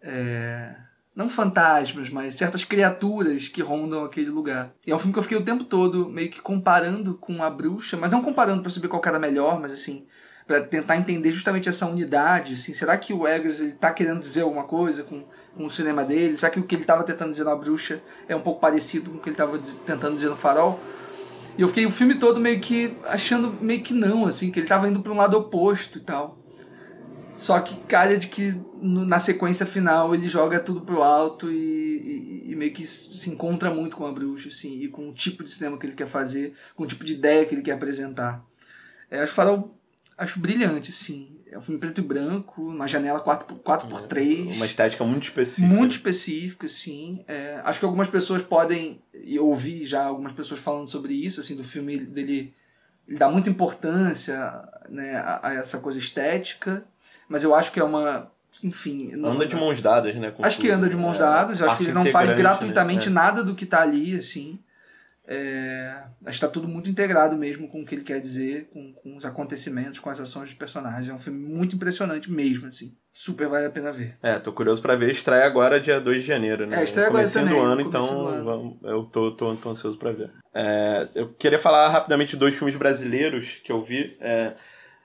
é, não fantasmas, mas certas criaturas que rondam aquele lugar. E é um filme que eu fiquei o tempo todo meio que comparando com a bruxa, mas não comparando pra saber qual era melhor, mas assim, Pra tentar entender justamente essa unidade, assim, será que o Eggers ele tá querendo dizer alguma coisa com, com o cinema dele? Será que o que ele estava tentando dizer na bruxa é um pouco parecido com o que ele estava tentando dizer no farol? E eu fiquei o filme todo meio que achando meio que não, assim, que ele estava indo para um lado oposto e tal. Só que calha de que no- na sequência final ele joga tudo pro alto e, e- e meio que se encontra muito com a bruxa, assim, e com o tipo de cinema que ele quer fazer, com o tipo de ideia que ele quer apresentar. É, acho Farol acho brilhante, assim. É um filme preto e branco, uma janela 4x, 4x3. Uma estética muito específica. Muito específico, assim. É, acho que algumas pessoas podem, e eu ouvi já algumas pessoas falando sobre isso, assim, do filme dele. Ele dá muita importância né, a, a essa coisa estética, mas eu acho que é uma. Enfim. não- Anda de mãos dadas, né? Acho que tudo. anda de mãos É, dadas, eu acho que ele não faz integrante, gratuitamente né? nada do que tá ali, assim. É, acho que tá tudo muito integrado mesmo com o que ele quer dizer, com, com os acontecimentos, com as ações dos personagens. É um filme muito impressionante mesmo, assim. Super vale a pena ver. É, tô curioso pra ver. Estreia agora dia 2 de janeiro, né? É, estreia agora também, do ano, no então do ano. eu tô, tô, tô ansioso pra ver. É, eu queria falar rapidamente de dois filmes brasileiros que eu vi. É,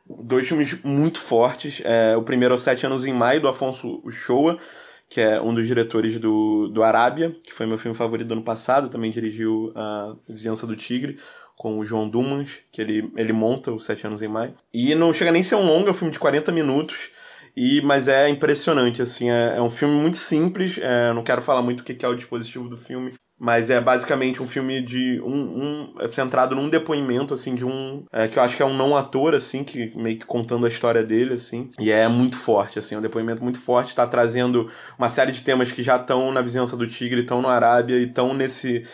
dois filmes muito fortes. É, o primeiro é o Sete Anos em Maio, do Afonso Uchoa, que é um dos diretores do, do Arábia, que foi meu filme favorito do ano passado. Também dirigiu a Vizinhança do Tigre, com o João Dumans, que ele, ele monta o Sete Anos em Maio. E não chega nem a ser um longo, é um filme de 40 minutos. E, mas é impressionante, assim, é, é um filme muito simples, é, não quero falar muito o que é o dispositivo do filme, mas é basicamente um filme de um, um é centrado num depoimento assim de um é, que eu acho que é um não ator assim que meio que contando a história dele assim e é muito forte assim é um depoimento muito forte está trazendo uma série de temas que já estão na vizinhança do tigre estão no Arábia e estão nesse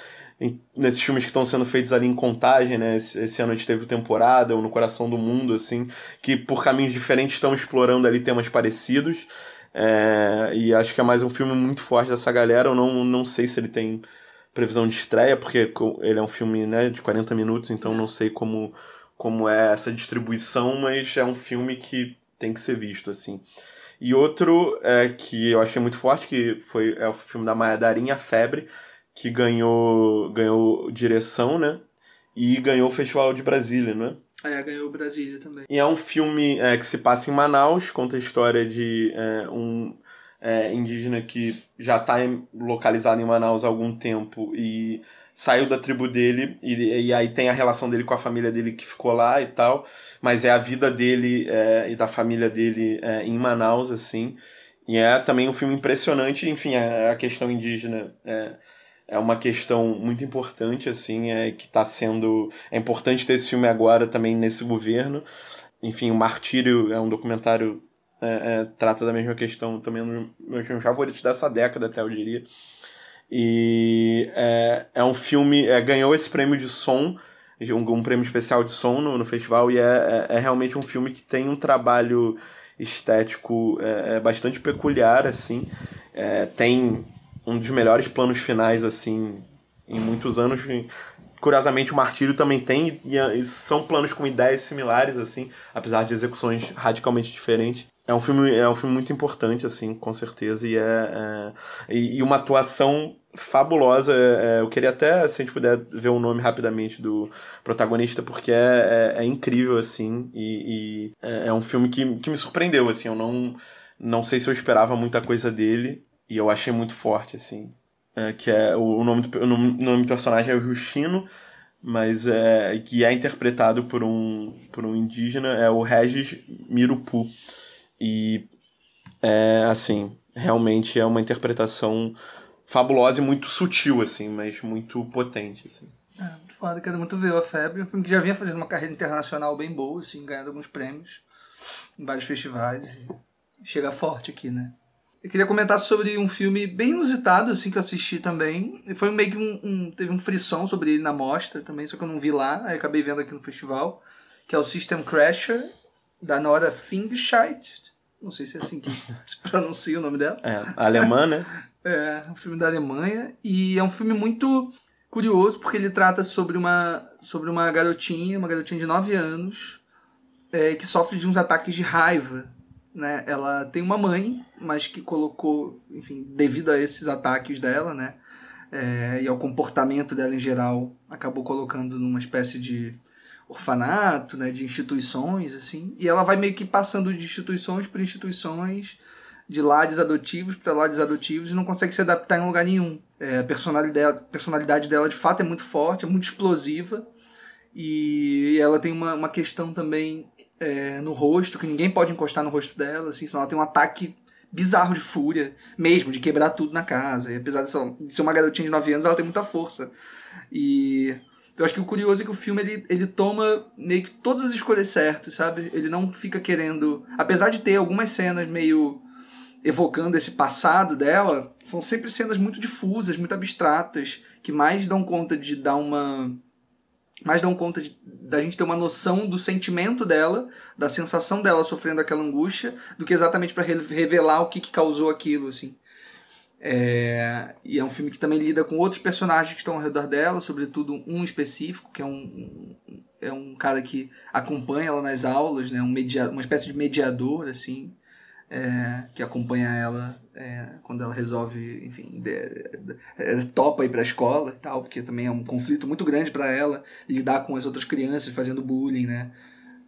em, nesses filmes que estão sendo feitos ali em contagem, né? Esse, esse, ano a gente teve o Temporada, ou No Coração do Mundo, assim, que por caminhos diferentes estão explorando ali temas parecidos. É, e acho que é mais um filme muito forte dessa galera. Eu não, não sei se ele tem previsão de estreia, porque ele é um filme né, de 40 minutos, então não sei como, como é essa distribuição, mas é um filme que tem que ser visto, assim. E outro é, que eu achei muito forte, que foi é o filme da Maia Darinha, Febre, que ganhou, ganhou direção, né? E ganhou o Festival de Brasília, né? É, ganhou Brasília também. E é um filme é, que se passa em Manaus, conta a história de é, um é, indígena que já está localizado em Manaus há algum tempo e saiu da tribo dele e, e aí tem a relação dele com a família dele que ficou lá e tal, mas é a vida dele é, e da família dele é, em Manaus, assim. E é também um filme impressionante, enfim, a, a questão indígena é, é uma questão muito importante, assim, é que está sendo... É importante ter esse filme agora também nesse governo. Enfim, o Martírio é um documentário... É, é, trata da mesma questão, também um dos meus filmes favoritos dessa década, até eu diria. E é, é um filme... É, ganhou esse prêmio de som, um, um prêmio especial de som no, no festival, e é, é, é realmente um filme que tem um trabalho estético é, é bastante peculiar, assim. É, tem um dos melhores planos finais, assim, em muitos anos. Curiosamente, o Martírio também tem, e, são planos com ideias similares, assim, apesar de execuções radicalmente diferentes. É um filme, é um filme muito importante, assim, com certeza, e é, é e, e, uma atuação fabulosa. É, é eu queria até, se a gente puder ver o nome rapidamente do protagonista, porque é, é, é incrível, assim, e, e é, é um filme que, que me surpreendeu, assim, eu não, não sei se eu esperava muita coisa dele, e eu achei muito forte, assim. É, que é o nome do, o nome do personagem é o Justino, mas é que é interpretado por um por um indígena é o Regis Mirupu. E é assim, realmente é uma interpretação fabulosa e muito sutil assim, mas muito potente assim. É, muito foda, quero muito ver a Febre, um filme que já vinha fazendo uma carreira internacional bem boa, assim, ganhando alguns prêmios em vários festivais. chega forte aqui, né? Eu queria comentar sobre um filme bem inusitado, assim, que eu assisti também. Foi meio que um, um, Teve um frisson sobre ele na mostra também, só que eu não vi lá, aí acabei vendo aqui no festival. Que é o System Crasher, da Nora Fingscheid. Não sei se é assim que [LAUGHS] se pronuncia o nome dela. É, alemã, né? [LAUGHS] é, um filme da Alemanha. E é um filme muito curioso, porque ele trata sobre uma, sobre uma garotinha, uma garotinha de 9 anos, é, que sofre de uns ataques de raiva né? Ela tem uma mãe, mas que colocou, enfim, devido a esses ataques dela, né? É, e ao comportamento dela em geral, acabou colocando numa espécie de orfanato, né? De instituições, assim. E ela vai meio que passando de instituições por instituições, de lares adotivos para lares adotivos e não consegue se adaptar em lugar nenhum. É, a personalidade, personalidade dela, de fato, é muito forte, é muito explosiva. E ela tem uma, uma questão também é, no rosto, que ninguém pode encostar no rosto dela, assim, senão ela tem um ataque bizarro de fúria, mesmo, de quebrar tudo na casa. E apesar de ser uma garotinha de 9 anos, ela tem muita força. E eu acho que o curioso é que o filme ele, ele toma meio que todas as escolhas certas, sabe? Ele não fica querendo. Apesar de ter algumas cenas meio evocando esse passado dela, são sempre cenas muito difusas, muito abstratas, que mais dão conta de dar uma mais dão conta de, da gente ter uma noção do sentimento dela, da sensação dela sofrendo aquela angústia, do que exatamente para revelar o que, que causou aquilo, assim. É, e é um filme que também lida com outros personagens que estão ao redor dela, sobretudo um específico, que é um, é um cara que acompanha ela nas aulas, né, um media, uma espécie de mediador, assim, é, que acompanha ela é, quando ela resolve, enfim, de, de, de, topa ir para a escola e tal, porque também é um conflito muito grande para ela lidar com as outras crianças fazendo bullying, né?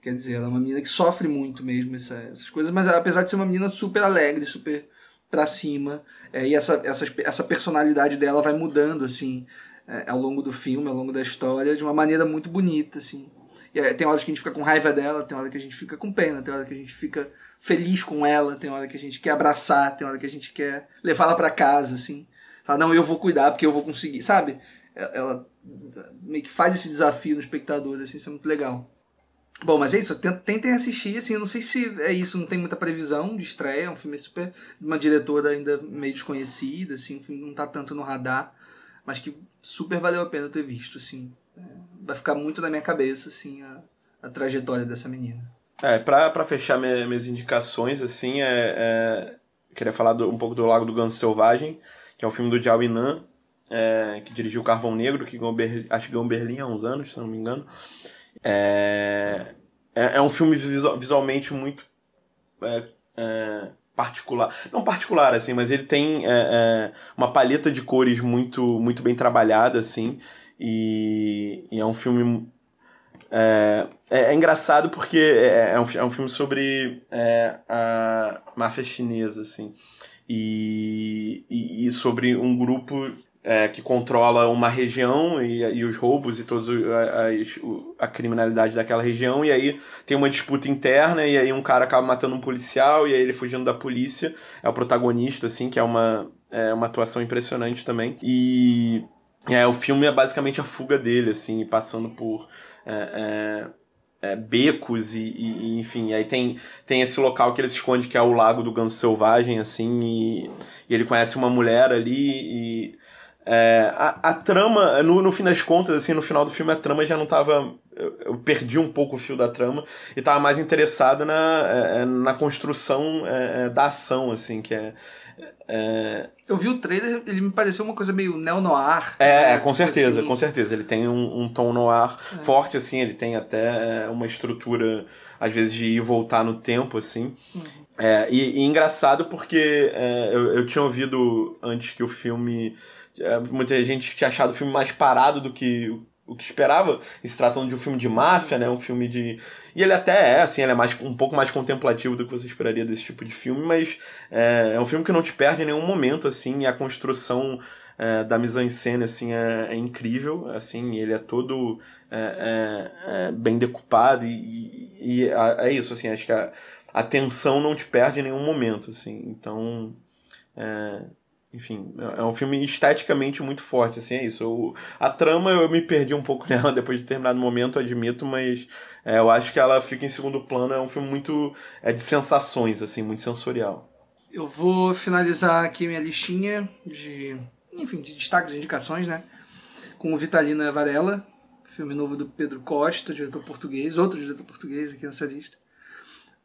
Quer dizer, ela é uma menina que sofre muito mesmo essa, essas coisas, mas apesar de ser uma menina super alegre, super pra cima, é, e essa, essa, essa personalidade dela vai mudando, assim, é, ao longo do filme, ao longo da história, de uma maneira muito bonita, assim. E tem horas que a gente fica com raiva dela, tem hora que a gente fica com pena, tem hora que a gente fica feliz com ela, tem hora que a gente quer abraçar, tem hora que a gente quer levar ela para casa, assim. Falar, não, eu vou cuidar porque eu vou conseguir, sabe? Ela meio que faz esse desafio no espectador, assim, isso é muito legal. Bom, mas é isso, tentem assistir, assim, não sei se é isso, não tem muita previsão de estreia, é um filme super, uma diretora ainda meio desconhecida, assim, um filme não tá tanto no radar, mas que super valeu a pena ter visto, assim. É, vai ficar muito na minha cabeça, assim, a, a trajetória dessa menina. É, pra, pra fechar minha, minhas indicações, assim, é, é queria falar do, um pouco do Lago do Ganso Selvagem, que é um filme do Jiao Inan, é, que dirigiu Carvão Negro, que ganhou acho que ganhou Berlim há uns anos, se não me engano. É, é, é um filme visualmente muito é, é, particular. Não particular, assim, mas ele tem é, é, uma paleta de cores muito, muito bem trabalhada, assim. E, e é um filme. É, engraçado porque é, um, é um filme sobre a máfia chinesa, assim. E, e sobre um grupo é, que controla uma região e, e os roubos e toda a, a, criminalidade daquela região, e aí tem uma disputa interna, e aí um cara acaba matando um policial, e aí ele fugindo da polícia, é o protagonista, assim, que é uma, é uma atuação impressionante também. E é, o filme é basicamente a fuga dele, assim, passando por. É, é, é, becos e, e, enfim, aí tem, tem esse local que ele se esconde que é o Lago do Ganso Selvagem, assim, e, e ele conhece uma mulher ali e é, a, a, trama, no, no fim das contas, assim, no final do filme, a trama já não tava. Eu, eu perdi um pouco o fio da trama e tava mais interessado na, é, é na construção é, é, da ação, assim, que é, é. Eu vi o trailer, ele me pareceu uma coisa meio neo-noir. É, né? com tipo certeza, assim. com certeza. Ele tem um, um tom noir forte, assim, ele tem até uma estrutura, às vezes, de ir e voltar no tempo, assim. Uhum. É, e, e, engraçado porque eu, eu tinha ouvido antes que o filme muita gente tinha achado o filme mais parado do que o que esperava, se tratando de um filme de máfia, né, um filme de... E ele até é, assim, ele é mais, um pouco mais contemplativo do que você esperaria desse tipo de filme, mas é, é um filme que não te perde em nenhum momento, assim, e a construção é, da mise-en-scène, assim, é, é, incrível, assim, ele é todo é, é, é bem decupado e, e, e, é isso, assim, acho que a, a tensão não te perde em nenhum momento, assim, então... É, enfim, é um filme esteticamente muito forte, assim, é isso. Eu, a trama eu me perdi um pouco [LAUGHS] nela depois de determinado momento, admito, mas é, eu acho que ela fica em segundo plano, é um filme muito é de sensações, assim, muito sensorial. Eu vou finalizar aqui minha listinha de, enfim, de destaques e indicações, né, com o Vitalina Varela, filme novo do Pedro Costa, diretor português, outro diretor português aqui nessa lista.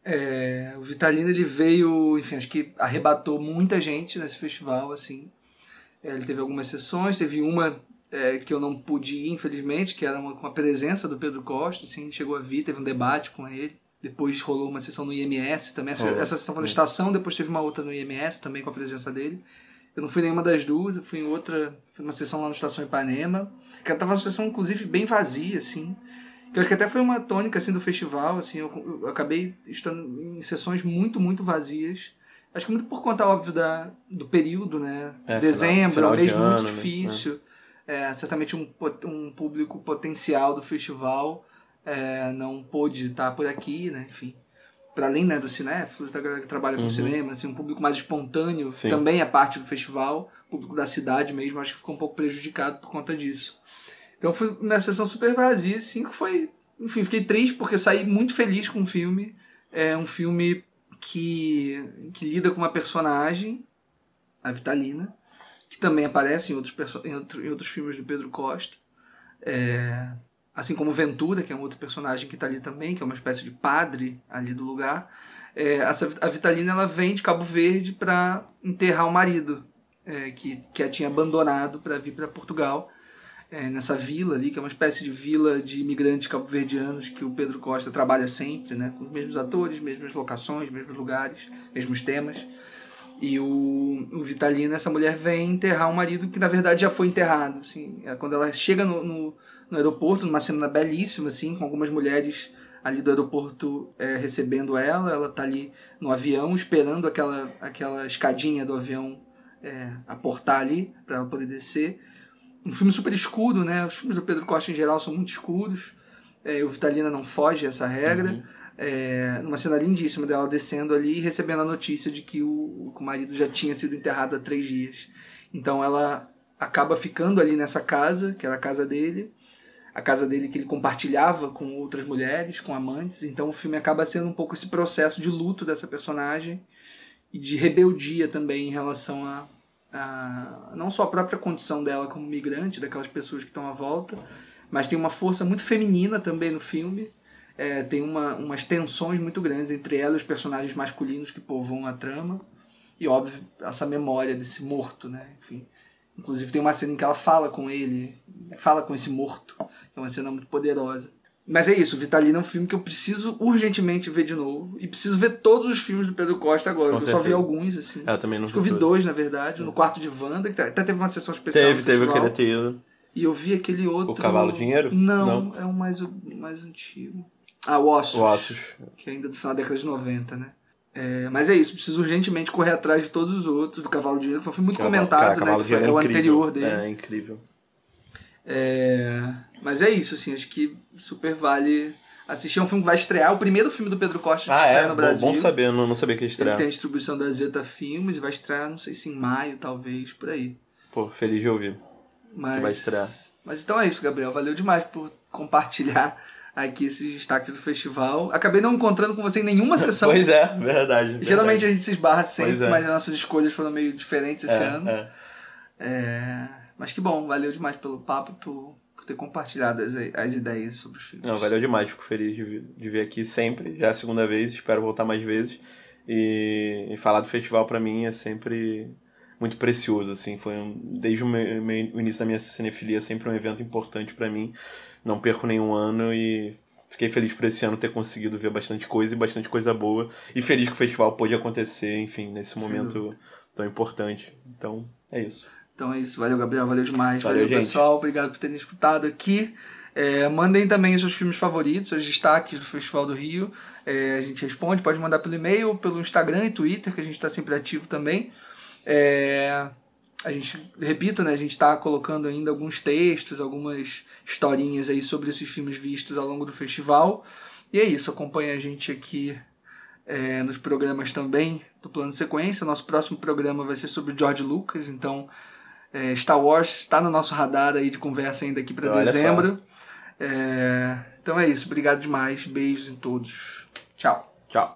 É, o Vitalino ele veio, enfim, acho que arrebatou muita gente nesse festival, assim. É, ele teve algumas sessões, teve uma é, que eu não pude ir, infelizmente, que era uma, com a presença do Pedro Costa, assim, chegou a vir, teve um debate com ele. Depois rolou uma sessão no IMS também. Essa, oh, essa sessão foi na estação, depois teve uma outra no IMS também com a presença dele. Eu não fui nenhuma das duas, eu fui em outra, fui uma sessão lá na Estação Ipanema, que tava uma sessão, inclusive, bem vazia, assim. Que eu acho que até foi uma tônica assim do festival, assim, eu, eu acabei estando em sessões muito, muito vazias. Acho que muito por conta, óbvio, da, do período, né? É, Dezembro, final, final mesmo de muito né? difícil. Né? É, certamente um, um público potencial do festival é, não pôde estar por aqui, né? Enfim. Para além né, do cinéfilo, da galera que trabalha com uhum. cinema, assim, um público mais espontâneo Sim. também é parte do festival, o público da cidade mesmo, acho que ficou um pouco prejudicado por conta disso. Então foi uma sessão super vazia, que foi. Enfim, fiquei triste porque saí muito feliz com o filme. É um filme que, que lida com uma personagem, a Vitalina, que também aparece em outros, em, outro, em outros filmes do Pedro Costa. É, assim como Ventura, que é um outro personagem que está ali também, que é uma espécie de padre ali do lugar. É, essa, a Vitalina ela vem de Cabo Verde para enterrar o marido, é, que, que a tinha abandonado para vir para Portugal é, nessa vila ali, que é uma espécie de vila de imigrantes cabo-verdianos que o Pedro Costa trabalha sempre, né? Com os mesmos atores, mesmas locações, mesmos lugares, mesmos temas. E o, o Vitalino, essa mulher vem enterrar um marido que na verdade já foi enterrado. Assim, é quando ela chega no, no, no, aeroporto, numa cena belíssima, assim, com algumas mulheres ali do aeroporto é, recebendo ela, ela tá ali no avião esperando aquela, aquela escadinha do avião é, aportar ali para ela poder descer um filme super escuro, né? Os filmes do Pedro Costa em geral são muito escuros. É, o Vitalina não foge a essa regra. Uhum. É, numa cena lindíssima dela descendo ali e recebendo a notícia de que o, o marido já tinha sido enterrado há três dias. Então ela acaba ficando ali nessa casa, que era a casa dele, a casa dele que ele compartilhava com outras mulheres, com amantes. Então o filme acaba sendo um pouco esse processo de luto dessa personagem e de rebeldia também em relação a, a, não só a própria condição dela como migrante, daquelas pessoas que estão à volta, mas tem uma força muito feminina também no filme. É, tem uma, umas tensões muito grandes entre ela e os personagens masculinos que povoam a trama. E, óbvio, essa memória desse morto, né? Enfim. Inclusive tem uma cena em que ela fala com ele, fala com esse morto, é uma cena muito poderosa. Mas é isso, Vitalina é um filme que eu preciso urgentemente ver de novo. E preciso ver todos os filmes do Pedro Costa agora. Eu só vi alguns, assim. É, eu também não Acho que eu vi dois, na verdade. No quarto de Wanda, que até teve uma sessão especial. Teve, teve, eu queria ter ido. E eu vi aquele outro. O Cavalo Dinheiro? Não, é um mais, mais antigo. Ah, o Ossos. O Ossos. Que é ainda do final da década de 90, né? É, mas é isso, preciso urgentemente correr atrás de todos os outros do Cavalo Dinheiro, que foi muito Cavalo- comentado, cara, né? Cavalo Que foi, é o incrível. anterior dele. É, incrível. É, mas é isso, assim, acho que super vale assistir. É um filme que vai estrear, o primeiro filme do Pedro Costa que Ah, estreia é? no Brasil. bom saber, não, não sabia que ia Ele estrear. tem a distribuição da Zeta Filmes e vai estrear, não sei se em maio, talvez, por aí. Pô, feliz de ouvir. Mas, vai estrear. Mas então é isso, Gabriel. Valeu demais por compartilhar aqui esses destaques do festival. Acabei não encontrando com você em nenhuma [LAUGHS] sessão. Pois é, verdade. Geralmente verdade. a gente se esbarra sempre, é. mas as nossas escolhas foram meio diferentes esse é, ano. é. É, Mas que bom, valeu demais pelo papo, por, por ter compartilhado as, as ideias sobre os filmes. Não, valeu demais, fico feliz de de vir aqui sempre. Já é a segunda vez, espero voltar mais vezes. E, e falar do festival pra mim é sempre muito precioso, assim, foi um, desde o, meu- meu- o início da minha cinefilia sempre um evento importante pra mim. Não perco nenhum ano e fiquei feliz por esse ano ter conseguido ver bastante coisa e bastante coisa boa. E feliz que o festival pôde acontecer, enfim, nesse momento tão importante. Então, é isso. Então é isso, valeu Gabriel, valeu demais, Valeu, valeu, pessoal, obrigado por terem escutado aqui. É, mandem também os seus filmes favoritos, os destaques do Festival do Rio. É, a gente responde, pode mandar pelo e-mail, pelo Instagram e Twitter, que a gente está sempre ativo também. É, a gente, repito, né, a gente está colocando ainda alguns textos, algumas historinhas aí sobre esses filmes vistos ao longo do festival. E é isso, acompanha a gente aqui é, nos programas também do Plano Sequência. Nosso próximo programa vai ser sobre George Lucas, então é, Star Wars está no nosso radar aí de conversa ainda aqui para só. dezembro. É, então é isso, obrigado demais, beijos em todos. Tchau. Tchau.